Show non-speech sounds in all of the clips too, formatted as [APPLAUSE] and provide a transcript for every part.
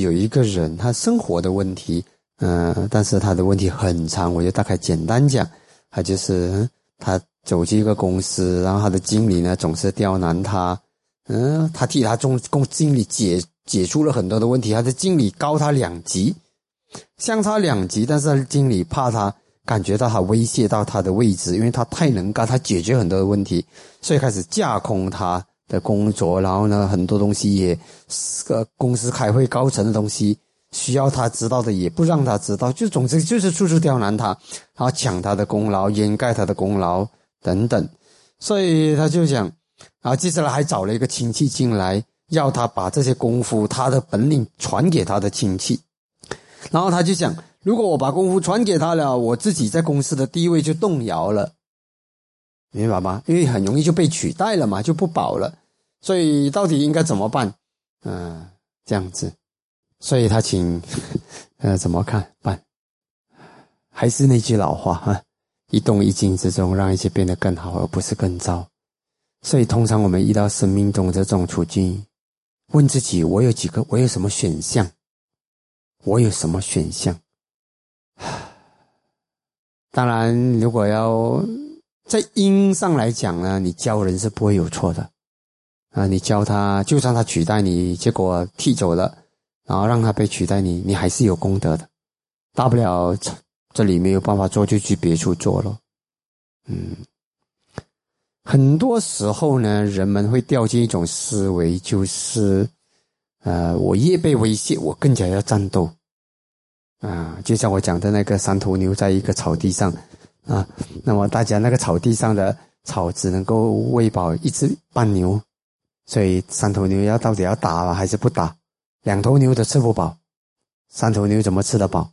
有一个人，他生活的问题，嗯，但是他的问题很长，我就大概简单讲，他就是他走进一个公司，然后他的经理呢总是刁难他，嗯，他替他中公经理解解出了很多的问题，他的经理高他两级，相差两级，但是经理怕他感觉到他威胁到他的位置，因为他太能干，他解决很多的问题，所以开始架空他。的工作，然后呢，很多东西也，个公司开会高层的东西需要他知道的，也不让他知道，就总之就是处处刁难他，然后抢他的功劳，掩盖他的功劳等等，所以他就想，啊接下来还找了一个亲戚进来，要他把这些功夫、他的本领传给他的亲戚，然后他就想，如果我把功夫传给他了，我自己在公司的地位就动摇了，明白吗？因为很容易就被取代了嘛，就不保了。所以到底应该怎么办？嗯，这样子，所以他请，[LAUGHS] 呃，怎么看办？还是那句老话哈，一动一静之中，让一切变得更好，而不是更糟。所以通常我们遇到生命中这种处境，问自己：我有几个？我有什么选项？我有什么选项？[SIGHS] 当然，如果要在因上来讲呢，你教人是不会有错的。啊，你教他，就算他取代你，结果踢走了，然后让他被取代你，你还是有功德的。大不了这里没有办法做，就去别处做了。嗯，很多时候呢，人们会掉进一种思维，就是，呃，我越被威胁，我更加要战斗。啊，就像我讲的那个三头牛在一个草地上，啊，那么大家那个草地上的草只能够喂饱一只半牛。所以三头牛要到底要打还是不打？两头牛都吃不饱，三头牛怎么吃得饱？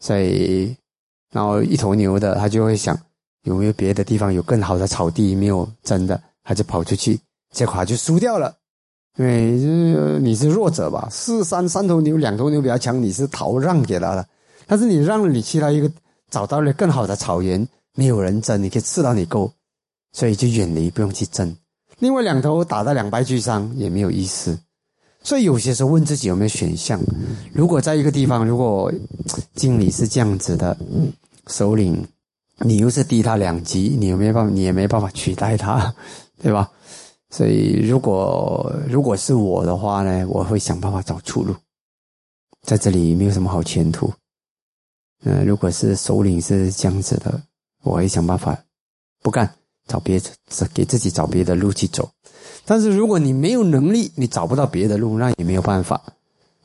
所以，然后一头牛的他就会想，有没有别的地方有更好的草地没有争的，他就跑出去，结果他就输掉了。因为你是弱者吧？四三三头牛，两头牛比较强，你是逃让给他的，但是你让你其他一个找到了更好的草原，没有人争，你可以吃到你够，所以就远离，不用去争。另外两头打到两败俱伤也没有意思，所以有些时候问自己有没有选项。如果在一个地方，如果经理是这样子的，首领你又是低他两级，你有没有办法？你也没办法取代他，[LAUGHS] 对吧？所以如果如果是我的话呢，我会想办法找出路。在这里没有什么好前途。嗯，如果是首领是这样子的，我会想办法不干。找别是给自己找别的路去走，但是如果你没有能力，你找不到别的路，那也没有办法。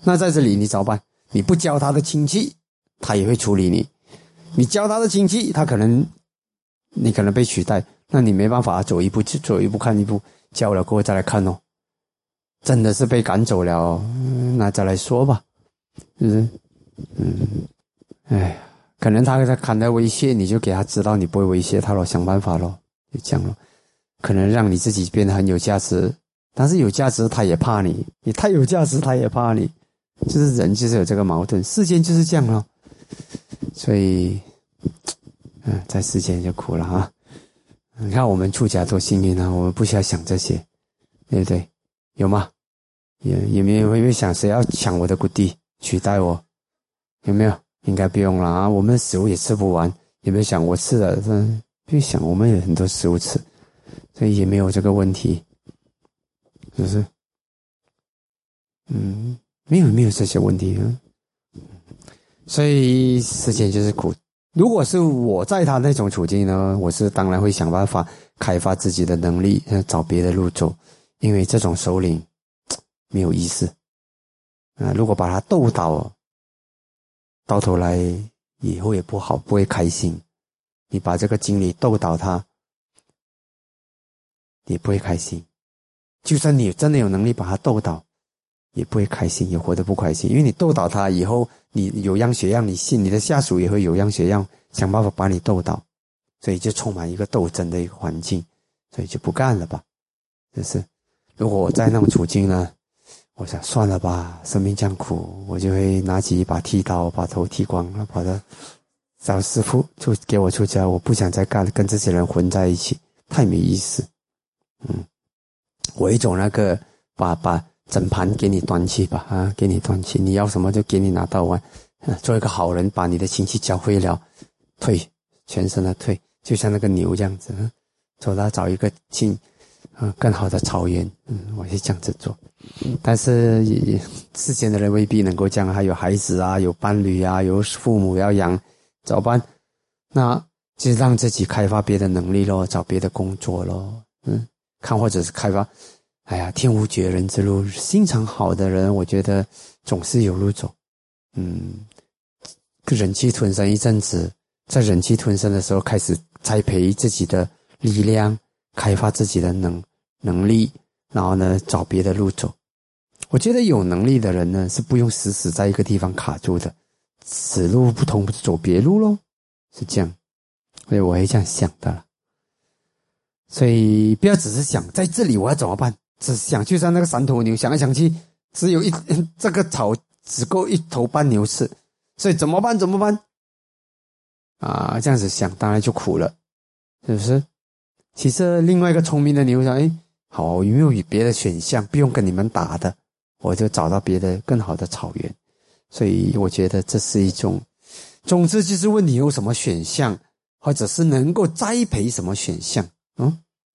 那在这里你怎么办？你不教他的亲戚，他也会处理你；你教他的亲戚，他可能你可能被取代，那你没办法走一步走一步看一步，教了过后再来看哦。真的是被赶走了，那再来说吧。嗯嗯，哎，可能他在看待威胁，你就给他知道你不会威胁他了，想办法咯。就这样了，可能让你自己变得很有价值，但是有价值他也怕你，你太有价值他也怕你，就是人就是有这个矛盾，世间就是这样了。所以，嗯，在世间就苦了啊。你看我们出家多幸运啊，我们不需要想这些，对不对？有吗？有有没有有没有想谁要抢我的谷地取代我？有没有？应该不用了啊，我们的食物也吃不完，有没有想我吃了？别想，我们有很多食物吃，所以也没有这个问题，是不是？嗯，没有没有这些问题啊。所以世间就是苦。如果是我在他那种处境呢，我是当然会想办法开发自己的能力，找别的路走，因为这种首领没有意思啊。如果把他斗倒，到头来以后也不好，不会开心。你把这个经理斗倒他，也不会开心；就算你真的有能力把他斗倒，也不会开心，也活得不开心。因为你斗倒他以后，你有样学样，你信你的下属也会有样学样，想办法把你斗倒，所以就充满一个斗争的一个环境，所以就不干了吧。就是，如果我在那种处境呢，我想算了吧，生命这样苦，我就会拿起一把剃刀，把头剃光了，把它。找师傅就给我出家，我不想再干，跟这些人混在一起，太没意思。嗯，我一种那个把把整盘给你端去吧，啊，给你端去，你要什么就给你拿到完。[LAUGHS] 做一个好人，把你的亲戚教会了，退，全身的退，就像那个牛这样子，走到找一个近，啊，更好的草原，嗯，我是这样子做。但是世间的人未必能够这样，还有孩子啊，有伴侣啊，有父母要养，怎么办？那就让自己开发别的能力咯，找别的工作咯，嗯，看或者是开发。哎呀，天无绝人之路，心肠好的人，我觉得总是有路走。嗯，忍气吞声一阵子，在忍气吞声的时候，开始栽培自己的力量，开发自己的能能力，然后呢，找别的路走。我觉得有能力的人呢，是不用死死在一个地方卡住的，此路不通，不是走别路喽，是这样。所以我也这样想的。所以不要只是想在这里我要怎么办。只想就像那个三头牛，想来想去，只有一 [COUGHS] 这个草只够一头半牛吃，所以怎么办？怎么办？啊，这样子想，当然就苦了，是不是？其实另外一个聪明的牛说，哎，好，有没有别的选项？不用跟你们打的，我就找到别的更好的草原。所以我觉得这是一种，总之就是问你有什么选项，或者是能够栽培什么选项，嗯。